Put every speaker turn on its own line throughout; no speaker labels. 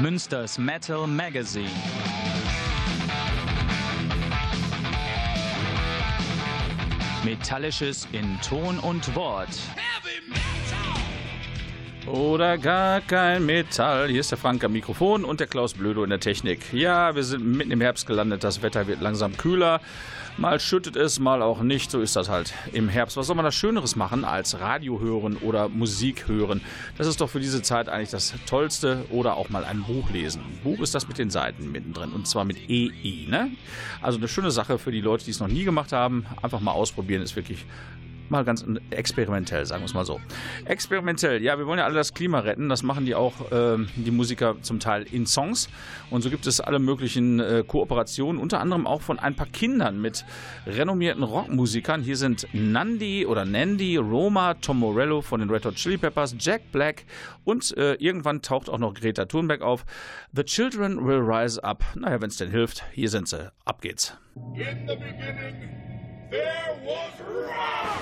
Münsters Metal Magazine. Metallisches in Ton und Wort.
Oder gar kein Metall. Hier ist der Frank am Mikrofon und der Klaus Blödo in der Technik. Ja, wir sind mitten im Herbst gelandet. Das Wetter wird langsam kühler. Mal schüttet es, mal auch nicht. So ist das halt im Herbst. Was soll man da Schöneres machen als Radio hören oder Musik hören? Das ist doch für diese Zeit eigentlich das Tollste. Oder auch mal ein Buch lesen. Buch ist das mit den Seiten mittendrin. Und zwar mit EI. Ne? Also eine schöne Sache für die Leute, die es noch nie gemacht haben. Einfach mal ausprobieren. Ist wirklich mal ganz experimentell, sagen wir es mal so. Experimentell, ja, wir wollen ja alle das Klima retten. Das machen die auch, äh, die Musiker zum Teil in Songs. Und so gibt es alle möglichen äh, Kooperationen, unter anderem auch von ein paar Kindern mit renommierten Rockmusikern. Hier sind Nandi oder Nandy, Roma, Tom Morello von den Red Hot Chili Peppers, Jack Black und äh, irgendwann taucht auch noch Greta Thunberg auf. The Children Will Rise Up. Naja, wenn es denn hilft, hier sind sie. Ab geht's. In the beginning. There was rock.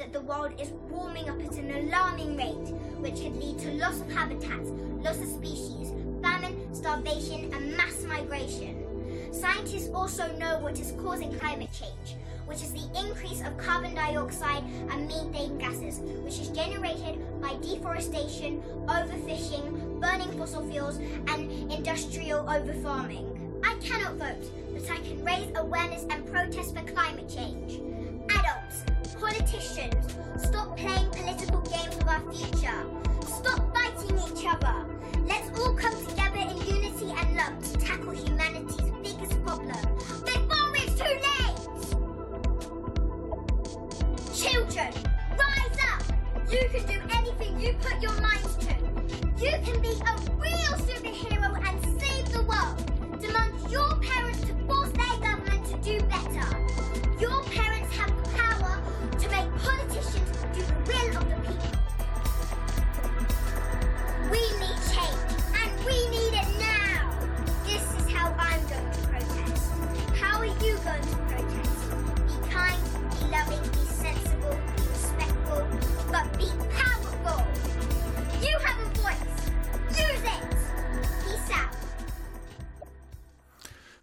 That the world is warming up at an alarming rate, which could lead to loss of habitats, loss of species, famine, starvation, and mass migration. Scientists also know what is causing climate change, which is the increase of carbon dioxide and methane gases, which is generated by deforestation, overfishing, burning fossil fuels, and industrial overfarming. I cannot vote, but I can raise awareness and protest for climate change. Adults, politicians, stop playing political games with our future. Stop fighting each other. Let's all come together in unity and love to tackle humanity's biggest problem before it's too late! Children, rise up! You can do anything you put your minds to. You can be a real superhero and save the world. Demand your parents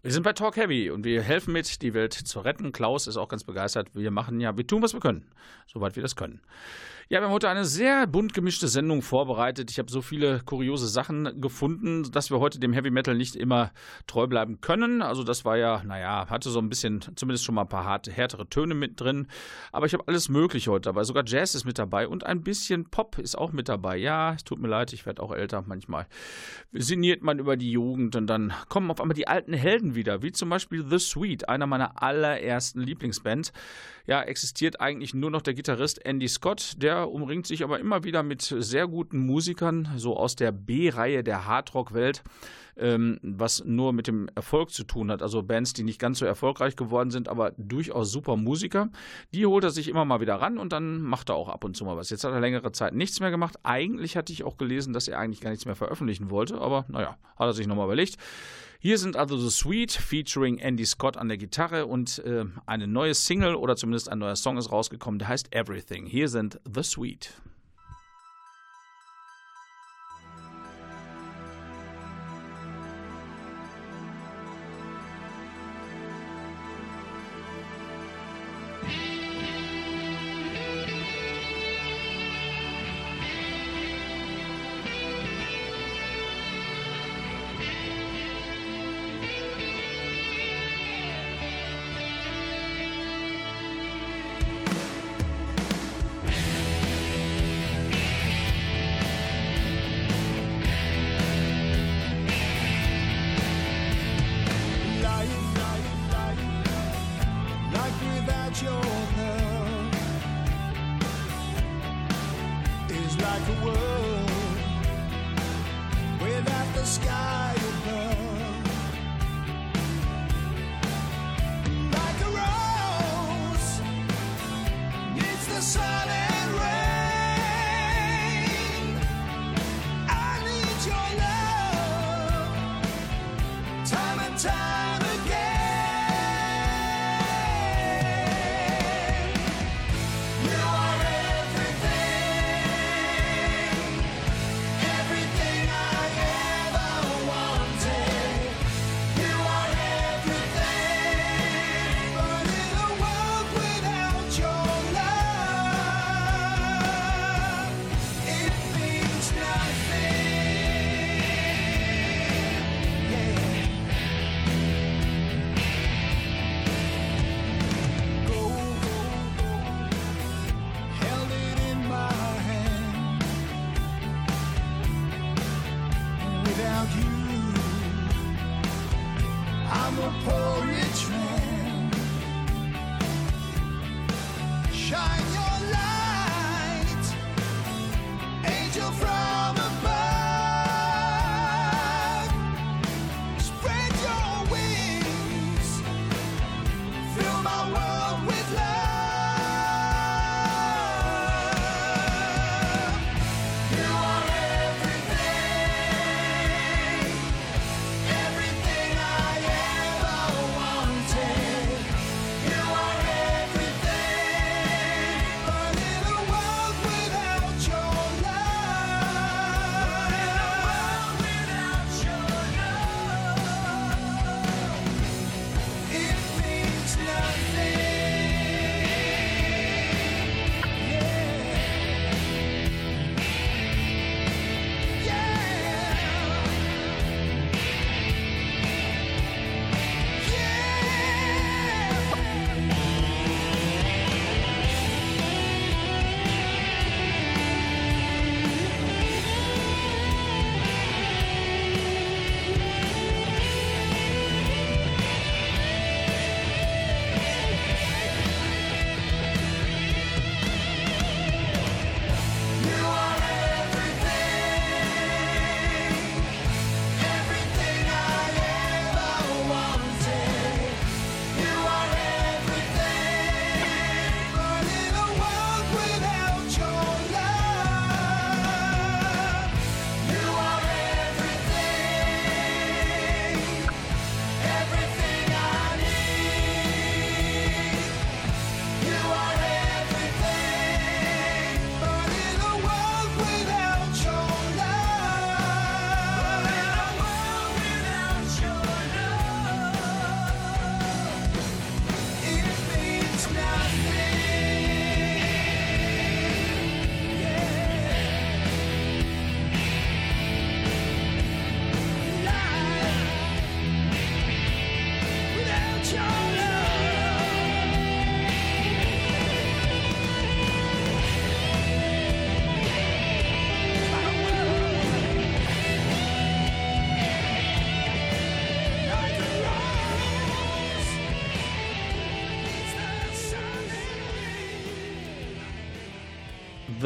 Wir sind bei Talk Heavy und wir helfen mit, die Welt zu retten. Klaus ist auch ganz begeistert. Wir machen ja, wir tun, was wir können, soweit wir das können. Ja, wir haben heute eine sehr bunt gemischte Sendung vorbereitet. Ich habe so viele kuriose Sachen gefunden, dass wir heute dem Heavy Metal nicht immer treu bleiben können. Also das war ja, naja, hatte so ein bisschen, zumindest schon mal ein paar harte, härtere Töne mit drin. Aber ich habe alles Mögliche heute dabei. Sogar Jazz ist mit dabei und ein bisschen Pop ist auch mit dabei. Ja, es tut mir leid, ich werde auch älter manchmal. Sinniert man über die Jugend und dann kommen auf einmal die alten Helden wieder, wie zum Beispiel The Sweet, einer meiner allerersten Lieblingsbands. Ja, existiert eigentlich nur noch der Gitarrist Andy Scott, der umringt sich aber immer wieder mit sehr guten Musikern, so aus der B-Reihe der Hardrock-Welt, ähm, was nur mit dem Erfolg zu tun hat. Also Bands, die nicht ganz so erfolgreich geworden sind, aber durchaus super Musiker. Die holt er sich immer mal wieder ran und dann macht er auch ab und zu mal was. Jetzt hat er längere Zeit nichts mehr gemacht. Eigentlich hatte ich auch gelesen, dass er eigentlich gar nichts mehr veröffentlichen wollte, aber naja, hat er sich nochmal überlegt. Hier sind also The Sweet featuring Andy Scott an der Gitarre und äh, eine neue Single oder zumindest ein neuer Song ist rausgekommen, der heißt Everything. Hier sind The Sweet.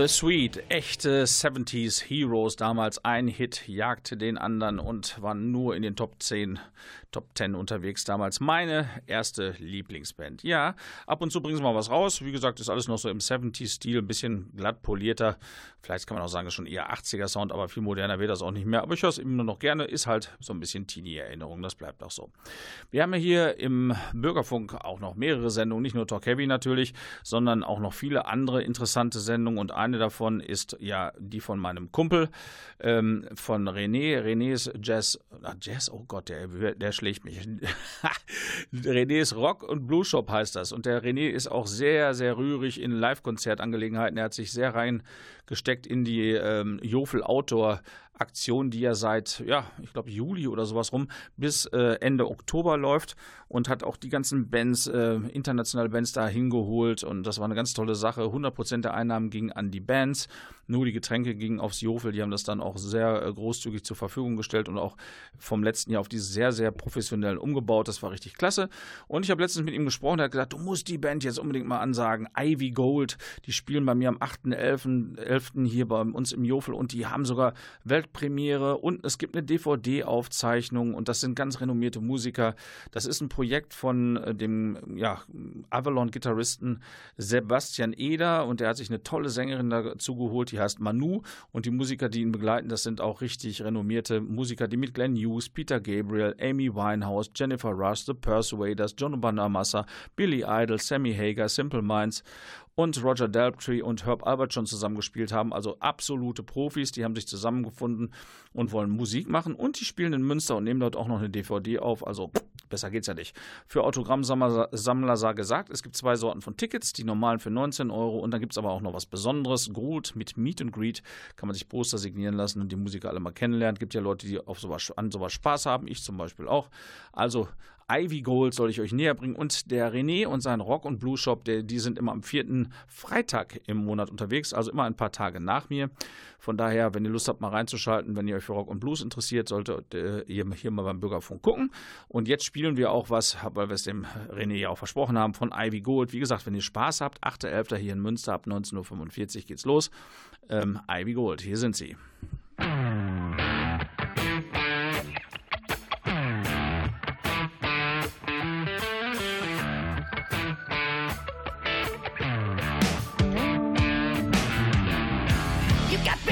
The Sweet, echte 70s Heroes, damals ein Hit jagte den anderen und war nur in den Top 10 Top 10 unterwegs damals. Meine erste Lieblingsband. Ja, ab und zu bringen sie mal was raus. Wie gesagt, ist alles noch so im 70s-Stil, ein bisschen glatt polierter. Vielleicht kann man auch sagen, ist schon eher 80er-Sound, aber viel moderner wird das auch nicht mehr. Aber ich höre es immer noch gerne. Ist halt so ein bisschen Teenie-Erinnerung. Das bleibt auch so. Wir haben ja hier im Bürgerfunk auch noch mehrere Sendungen. Nicht nur Talk Heavy natürlich, sondern auch noch viele andere interessante Sendungen. Und eine davon ist ja die von meinem Kumpel, ähm, von René. René's Jazz. Ah, Jazz? Oh Gott, der, der schlägt mich. Renés Rock und Blue Shop heißt das. Und der René ist auch sehr, sehr rührig in Live-Konzertangelegenheiten. Er hat sich sehr reingesteckt in die ähm, Jofel Outdoor Aktion, die ja seit, ja, ich glaube Juli oder sowas rum bis äh, Ende Oktober läuft und hat auch die ganzen Bands, äh, internationale Bands da hingeholt und das war eine ganz tolle Sache. 100% der Einnahmen gingen an die Bands, nur die Getränke gingen aufs Jofel. Die haben das dann auch sehr äh, großzügig zur Verfügung gestellt und auch vom letzten Jahr auf diese sehr, sehr professionell umgebaut. Das war richtig klasse. Und ich habe letztens mit ihm gesprochen, er hat gesagt, du musst die Band jetzt unbedingt mal ansagen. Ivy Gold, die spielen bei mir am 8.11. 11. hier bei uns im Jofel und die haben sogar Weltpremiere und es gibt eine DVD-Aufzeichnung und das sind ganz renommierte Musiker. Das ist ein Projekt von äh, dem ja, Avalon-Gitarristen Sebastian Eder und der hat sich eine tolle Sängerin dazu geholt, die heißt Manu und die Musiker, die ihn begleiten, das sind auch richtig renommierte Musiker, die mit Glenn Hughes, Peter Gabriel, Amy Winehouse, Jennifer Rush, The Persuaders, John Bonamassa, Billy Idol, Sammy Hager, Simple Minds und Roger Daltrey und Herb Albert schon zusammengespielt haben. Also absolute Profis, die haben sich zusammengefunden und wollen Musik machen. Und die spielen in Münster und nehmen dort auch noch eine DVD auf. Also besser geht's ja nicht. Für Autogrammsammler sei gesagt, es gibt zwei Sorten von Tickets, die normalen für 19 Euro und dann gibt es aber auch noch was Besonderes. Gold mit Meet and Greet kann man sich Poster signieren lassen und die Musiker alle mal kennenlernen. Gibt ja Leute, die auf sowas, an sowas Spaß haben, ich zum Beispiel auch. Also Ivy Gold soll ich euch näher bringen. Und der René und sein Rock- und Blues-Shop, die sind immer am vierten Freitag im Monat unterwegs, also immer ein paar Tage nach mir. Von daher, wenn ihr Lust habt, mal reinzuschalten, wenn ihr euch für Rock und Blues interessiert, solltet ihr hier mal beim Bürgerfunk gucken. Und jetzt spielen wir auch was, weil wir es dem René ja auch versprochen haben, von Ivy Gold. Wie gesagt, wenn ihr Spaß habt, 8.11. hier in Münster ab 19.45 Uhr geht's los. Ähm, Ivy Gold, hier sind sie.
got
me.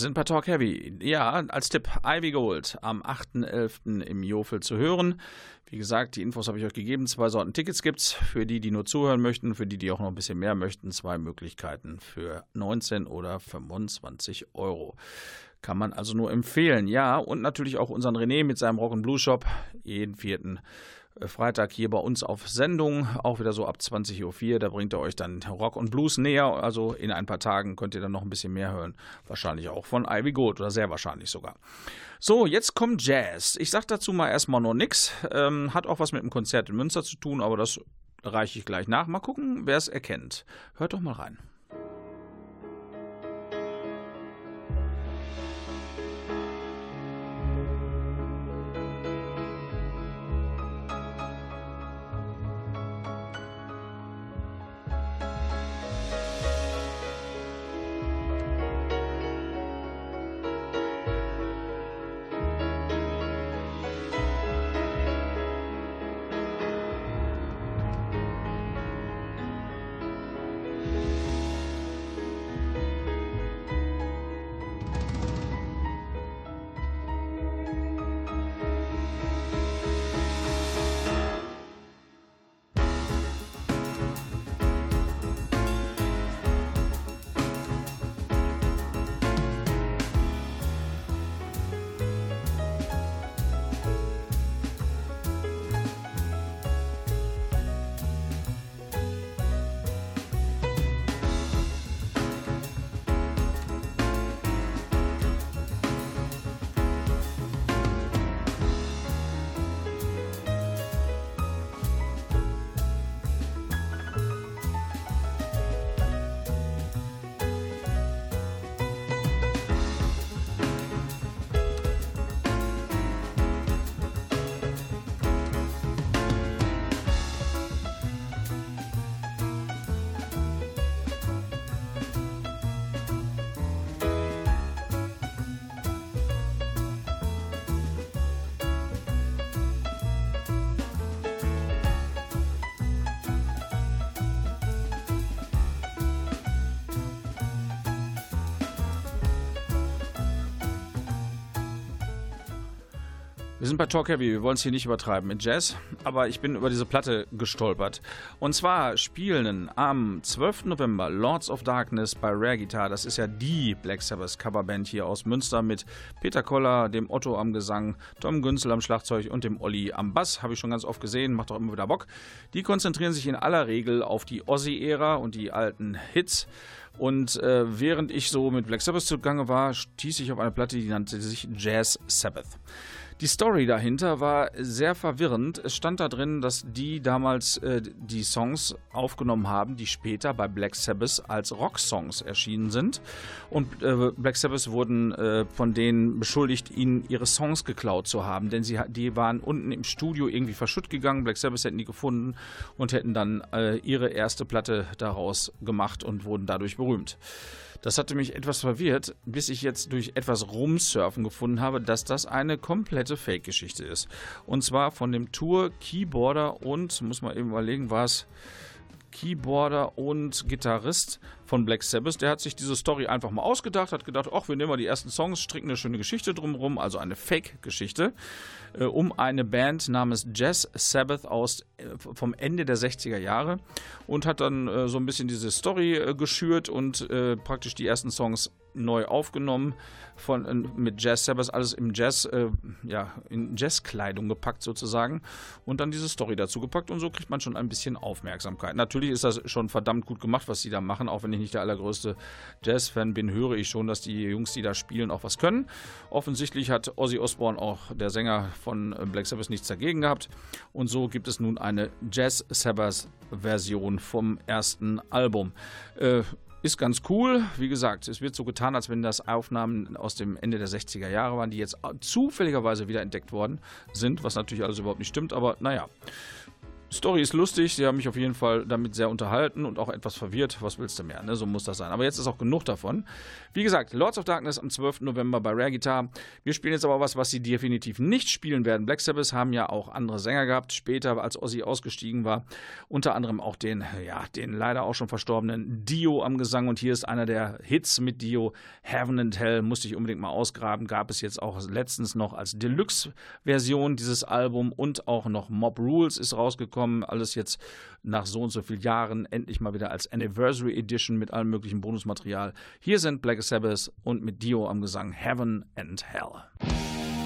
Sind bei Talk Heavy. Ja, als Tipp Ivy Gold am 8.11. im Jofel zu hören. Wie gesagt, die Infos habe ich euch gegeben. Zwei Sorten Tickets gibt es. Für die, die nur zuhören möchten, für die, die auch noch ein bisschen mehr möchten, zwei Möglichkeiten für 19 oder 25 Euro. Kann man also nur empfehlen. Ja, und natürlich auch unseren René mit seinem Rock Blue Shop jeden vierten Freitag hier bei uns auf Sendung, auch wieder so ab 20.04 Uhr. Da bringt er euch dann Rock und Blues näher. Also in ein paar Tagen könnt ihr dann noch ein bisschen mehr hören. Wahrscheinlich auch von Ivy Gold oder sehr wahrscheinlich sogar. So, jetzt kommt Jazz. Ich sag dazu mal erstmal noch nichts. Ähm, hat auch was mit dem Konzert in Münster zu tun, aber das reiche ich gleich nach. Mal gucken, wer es erkennt. Hört doch mal rein. Sind bei Talk Heavy, wir wollen es hier nicht übertreiben mit Jazz, aber ich bin über diese Platte gestolpert. Und zwar spielen am 12. November Lords of Darkness bei Rare Guitar. Das ist ja die Black Sabbath Coverband hier aus Münster mit Peter Koller, dem Otto am Gesang, Tom Günzel am Schlagzeug und dem Olli am Bass. Habe ich schon ganz oft gesehen, macht auch immer wieder Bock. Die konzentrieren sich in aller Regel auf die Ozzy-Ära und die alten Hits. Und äh, während ich so mit Black Sabbath zugange war, stieß ich auf eine Platte, die nannte sich Jazz Sabbath. Die Story dahinter war sehr verwirrend. Es stand da drin, dass die damals äh, die Songs aufgenommen haben, die später bei Black Sabbath als Rocksongs erschienen sind. Und äh, Black Sabbath wurden äh, von denen beschuldigt, ihnen ihre Songs geklaut zu haben, denn sie die waren unten im Studio irgendwie verschütt gegangen. Black Sabbath hätten die gefunden und hätten dann äh, ihre erste Platte daraus gemacht und wurden dadurch berühmt. Das hatte mich etwas verwirrt, bis ich jetzt durch etwas Rumsurfen gefunden habe, dass das eine komplette Fake-Geschichte ist. Und zwar von dem Tour Keyboarder und, muss man eben überlegen, war es Keyboarder und Gitarrist von Black Sabbath. Der hat sich diese Story einfach mal ausgedacht, hat gedacht, ach, wir nehmen mal die ersten Songs, stricken eine schöne Geschichte drumherum, also eine Fake-Geschichte, um eine Band namens Jazz Sabbath aus äh, vom Ende der 60er Jahre und hat dann äh, so ein bisschen diese Story äh, geschürt und äh, praktisch die ersten Songs neu aufgenommen von, äh, mit Jazz Sabbath, alles im Jazz, äh, ja, in Jazzkleidung gepackt sozusagen und dann diese Story dazu gepackt und so kriegt man schon ein bisschen Aufmerksamkeit. Natürlich ist das schon verdammt gut gemacht, was sie da machen, auch wenn ich nicht der allergrößte Jazz-Fan bin, höre ich schon, dass die Jungs, die da spielen, auch was können. Offensichtlich hat Ozzy Osbourne, auch der Sänger von äh, Black Sabbath, nichts dagegen gehabt und so gibt es nun eine Jazz Sabbath-Version vom ersten Album. Äh, ist ganz cool. Wie gesagt, es wird so getan, als wenn das Aufnahmen aus dem Ende der 60er Jahre waren, die jetzt zufälligerweise wieder entdeckt worden sind, was natürlich alles überhaupt nicht stimmt, aber naja. Story ist lustig, sie haben mich auf jeden Fall damit sehr unterhalten und auch etwas verwirrt. Was willst du mehr, ne? So muss das sein. Aber jetzt ist auch genug davon. Wie gesagt, Lords of Darkness am 12. November bei Rare Guitar. Wir spielen jetzt aber was, was sie definitiv nicht spielen werden. Black Sabbath haben ja auch andere Sänger gehabt, später, als Ozzy ausgestiegen war. Unter anderem auch den, ja, den leider auch schon verstorbenen Dio am Gesang. Und hier ist einer der Hits mit Dio, Heaven and Hell, musste ich unbedingt mal ausgraben. Gab es jetzt auch letztens noch als Deluxe-Version dieses Album und auch noch Mob Rules ist rausgekommen rausgekommen. Alles jetzt nach so und so vielen Jahren endlich mal wieder als Anniversary Edition mit allem möglichen Bonusmaterial. Hier sind Black Sabbath und mit Dio am Gesang Heaven and Hell.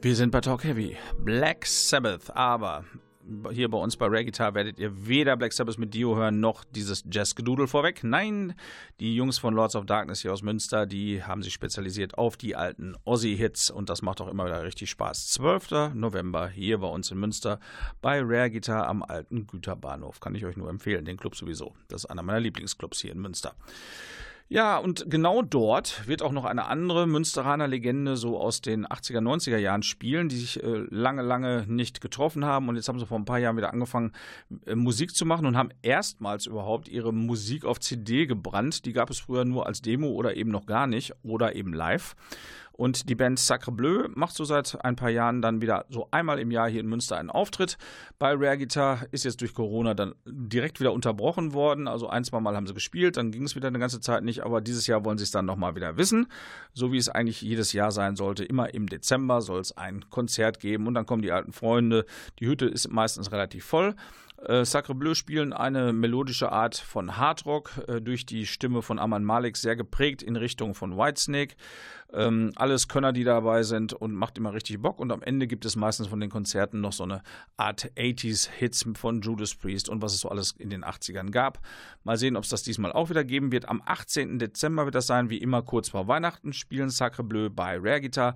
Wir sind bei Talk Heavy. Black Sabbath, aber hier bei uns bei Rare Guitar werdet ihr weder Black Sabbath mit Dio hören, noch dieses Jazz-Gedudel vorweg. Nein, die Jungs von Lords of Darkness hier aus Münster, die haben sich spezialisiert auf die alten Ozzy-Hits und das macht auch immer wieder richtig Spaß. 12. November hier bei uns in Münster bei Rare Guitar am alten Güterbahnhof. Kann ich euch nur empfehlen, den Club sowieso. Das ist einer meiner Lieblingsclubs hier in Münster. Ja, und genau dort wird auch noch eine andere Münsteraner Legende so aus den 80er, 90er Jahren spielen, die sich äh, lange, lange nicht getroffen haben. Und jetzt haben sie vor ein paar Jahren wieder angefangen, äh, Musik zu machen und haben erstmals überhaupt ihre Musik auf CD gebrannt. Die gab es früher nur als Demo oder eben noch gar nicht oder eben live. Und die Band Sacre Bleu macht so seit ein paar Jahren dann wieder so einmal im Jahr hier in Münster einen Auftritt. Bei Rare Guitar ist jetzt durch Corona dann direkt wieder unterbrochen worden. Also ein, zwei Mal haben sie gespielt, dann ging es wieder eine ganze Zeit nicht. Aber dieses Jahr wollen sie es dann nochmal wieder wissen. So wie es eigentlich jedes Jahr sein sollte. Immer im Dezember soll es ein Konzert geben und dann kommen die alten Freunde. Die Hütte ist meistens relativ voll. Äh, Sacre Bleu spielen eine melodische Art von Hardrock, äh, durch die Stimme von Aman Malik sehr geprägt in Richtung von Whitesnake. Ähm, alles Könner, die dabei sind und macht immer richtig Bock. Und am Ende gibt es meistens von den Konzerten noch so eine Art 80s-Hits von Judas Priest und was es so alles in den 80ern gab. Mal sehen, ob es das diesmal auch wieder geben wird. Am 18. Dezember wird das sein, wie immer kurz vor Weihnachten, spielen Sacre Bleu bei Rare Guitar.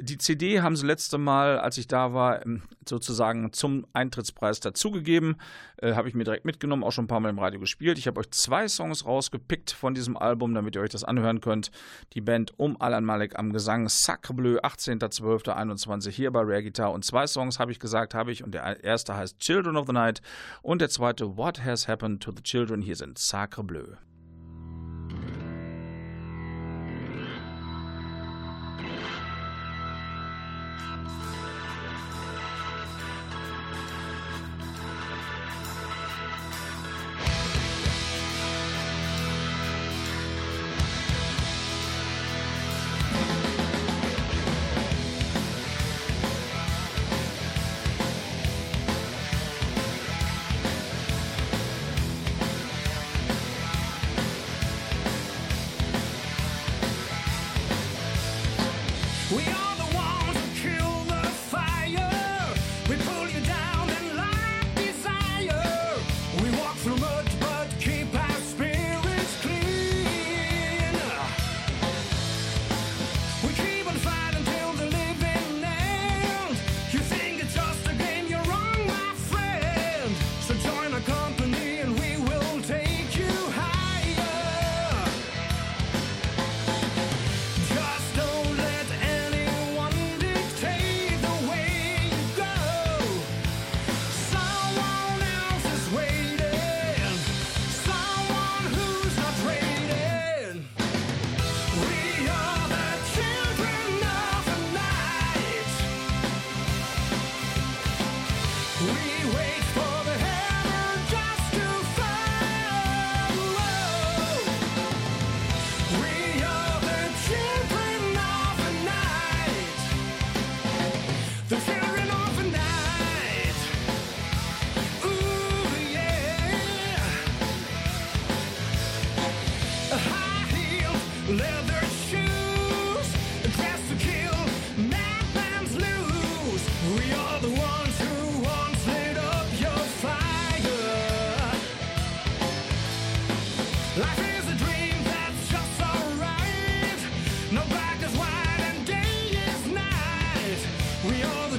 Die CD haben sie letzte Mal, als ich da war, ähm, sozusagen zum Eintrittspreis dazugegeben. Äh, habe ich mir direkt mitgenommen, auch schon ein paar Mal im Radio gespielt. Ich habe euch zwei Songs rausgepickt von diesem Album, damit ihr euch das anhören könnt. Die Band um Alan Malek am Gesang, Sacre Bleu, 18.12.21 hier bei Rare Guitar. Und zwei Songs habe ich gesagt, habe ich. Und der erste heißt Children of the Night und der zweite What Has Happened to the Children. Hier sind Sacre Bleu.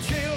jail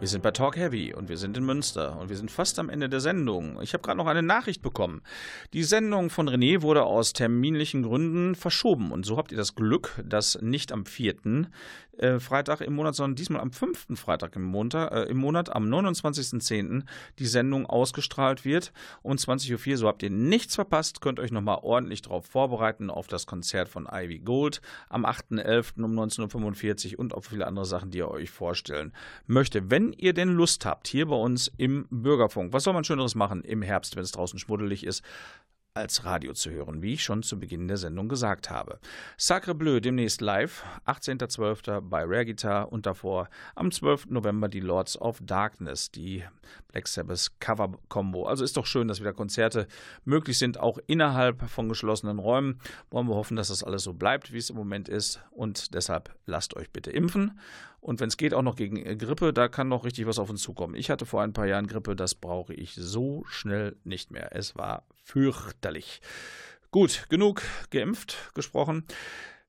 Wir sind bei Talk Heavy und wir sind in Münster und wir sind fast am Ende der Sendung. Ich habe gerade noch eine Nachricht bekommen. Die Sendung von René wurde aus terminlichen Gründen verschoben und so habt ihr das Glück, dass nicht am 4. Äh, Freitag im Monat, sondern diesmal am 5. Freitag im, Montag, äh, im Monat, am 29.10. die Sendung ausgestrahlt wird um 20.04 Uhr. So habt ihr nichts verpasst, könnt euch nochmal ordentlich darauf vorbereiten, auf das Konzert von Ivy Gold am 8.11. um 19.45 Uhr und auf viele andere Sachen, die ihr euch vorstellen möchtet. Wenn ihr denn Lust habt, hier bei uns im Bürgerfunk, was soll man Schöneres machen im Herbst, wenn es draußen schmuddelig ist? Als Radio zu hören, wie ich schon zu Beginn der Sendung gesagt habe. Sacre Bleu demnächst live, 18.12. bei Rare Guitar und davor am 12. November die Lords of Darkness, die Black Sabbath Cover Combo. Also ist doch schön, dass wieder Konzerte möglich sind, auch innerhalb von geschlossenen Räumen. Wollen wir hoffen, dass das alles so bleibt, wie es im Moment ist und deshalb lasst euch bitte impfen und wenn es geht, auch noch gegen äh, Grippe, da kann noch richtig was auf uns zukommen. Ich hatte vor ein paar Jahren Grippe, das brauche ich so schnell nicht mehr. Es war fürchterlich. Gut, genug geimpft gesprochen.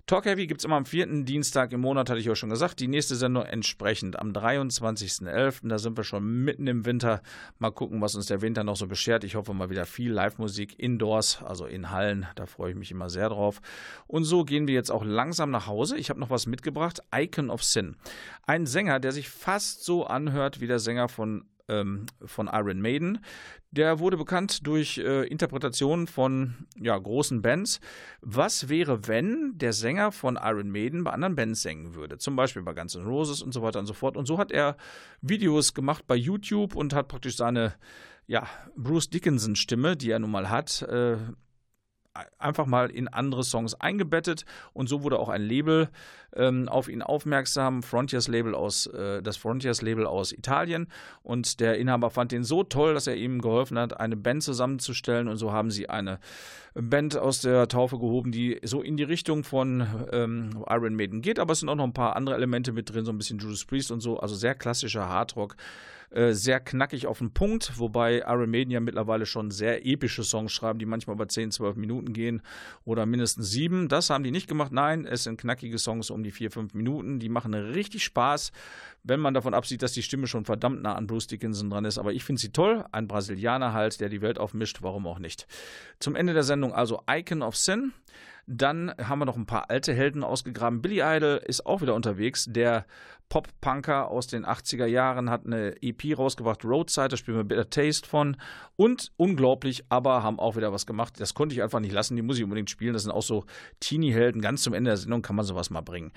Talk Heavy gibt es immer am vierten Dienstag im Monat, hatte ich auch schon gesagt. Die nächste Sendung entsprechend am 23.11. Da sind wir schon mitten im Winter. Mal gucken, was uns der Winter noch so beschert. Ich hoffe mal wieder viel Live-Musik indoors, also in Hallen. Da freue ich mich immer sehr drauf. Und so gehen wir jetzt auch langsam nach Hause. Ich habe noch was mitgebracht. Icon of Sin. Ein Sänger, der sich fast so anhört wie der Sänger von ähm, von Iron Maiden. Der wurde bekannt durch äh, Interpretationen von ja, großen Bands. Was wäre, wenn der Sänger von Iron Maiden bei anderen Bands singen würde? Zum Beispiel bei Guns N' Roses und so weiter und so fort. Und so hat er Videos gemacht bei YouTube und hat praktisch seine ja, Bruce Dickinson-Stimme, die er nun mal hat, äh, einfach mal in andere Songs eingebettet. Und so wurde auch ein Label ähm, auf ihn aufmerksam, Frontiers Label aus, äh, das Frontiers Label aus Italien. Und der Inhaber fand den so toll, dass er ihm geholfen hat, eine Band zusammenzustellen. Und so haben sie eine Band aus der Taufe gehoben, die so in die Richtung von ähm, Iron Maiden geht, aber es sind auch noch ein paar andere Elemente mit drin, so ein bisschen Judas Priest und so, also sehr klassischer Hardrock äh, sehr knackig auf den Punkt, wobei ja mittlerweile schon sehr epische Songs schreiben, die manchmal über 10, 12 Minuten gehen oder mindestens sieben. Das haben die nicht gemacht. Nein, es sind knackige Songs um die 4, 5 Minuten. Die machen richtig Spaß, wenn man davon absieht, dass die Stimme schon verdammt nah an Bruce Dickinson dran ist. Aber ich finde sie toll. Ein Brasilianer halt, der die Welt aufmischt. Warum auch nicht? Zum Ende der Sendung also Icon of Sin. Dann haben wir noch ein paar alte Helden ausgegraben. Billy Idol ist auch wieder unterwegs. Der Pop-Punker aus den 80er Jahren hat eine EP rausgebracht, Roadside, da spielen wir Bitter Taste von. Und unglaublich, aber haben auch wieder was gemacht. Das konnte ich einfach nicht lassen, die muss ich unbedingt spielen. Das sind auch so Teenie-Helden. Ganz zum Ende der Sendung kann man sowas mal bringen.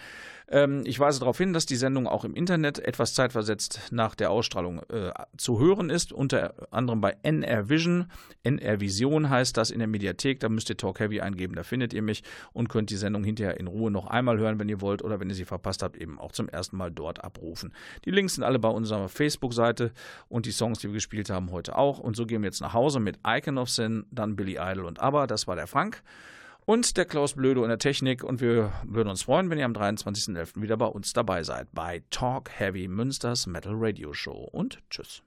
Ähm, ich weise darauf hin, dass die Sendung auch im Internet etwas zeitversetzt nach der Ausstrahlung äh, zu hören ist. Unter anderem bei NR Vision. NR Vision heißt das in der Mediathek. Da müsst ihr Talk Heavy eingeben, da findet ihr mich und könnt die Sendung hinterher in Ruhe noch einmal hören, wenn ihr wollt. Oder wenn ihr sie verpasst habt, eben auch zum ersten Mal dort dort abrufen. Die Links sind alle bei unserer Facebook-Seite und die Songs, die wir gespielt haben, heute auch. Und so gehen wir jetzt nach Hause mit Icon of Sin, dann Billy Idol und ABBA. Das war der Frank und der Klaus Blöde in der Technik. Und wir würden uns freuen, wenn ihr am 23.11. wieder bei uns dabei seid bei Talk Heavy Münsters Metal Radio Show. Und tschüss.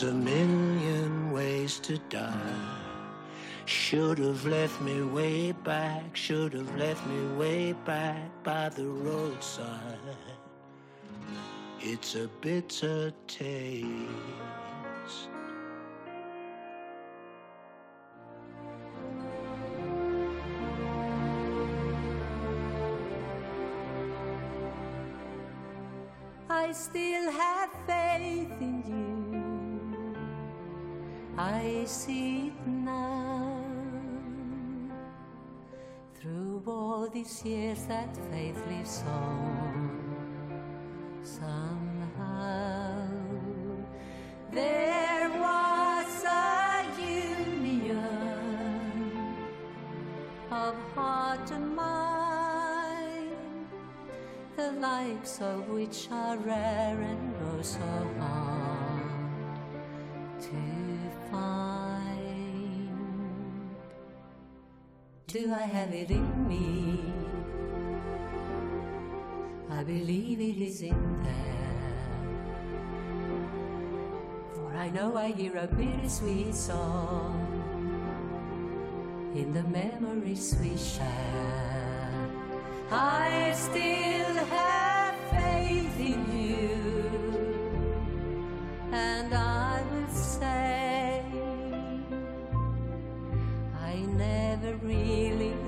There's a million ways to die. Should have left me way back, should have left me way back by the roadside. It's a bitter taste.
I still have faith in you. I see it now. Through all these years, that faith lives on. Somehow, there was a union of heart and mind, the likes of which are rare and oh so hard to. Do I have it in me? I believe it is in there. For I know I hear a bittersweet song in the memories we share. I still have faith in you, and I. never really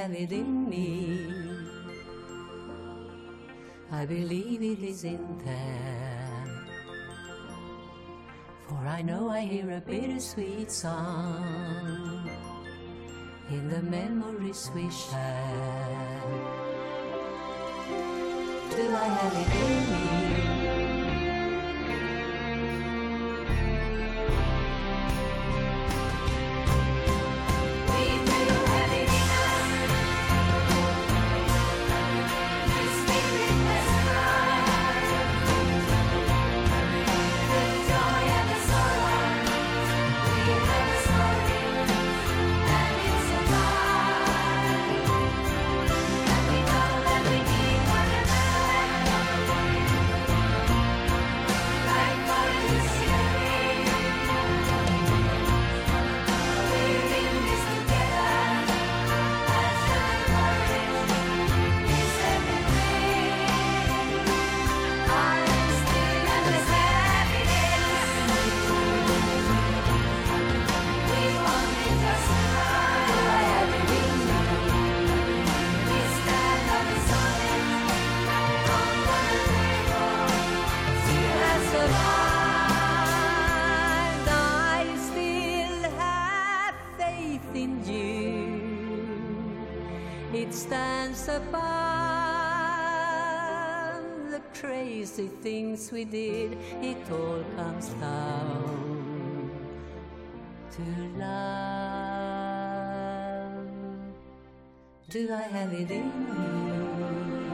Have it in me? I believe it is in there. For I know I hear a bittersweet song in the memories we share. Do I have it in me? Above the crazy things we did. It all comes down to love. Do I have it in me?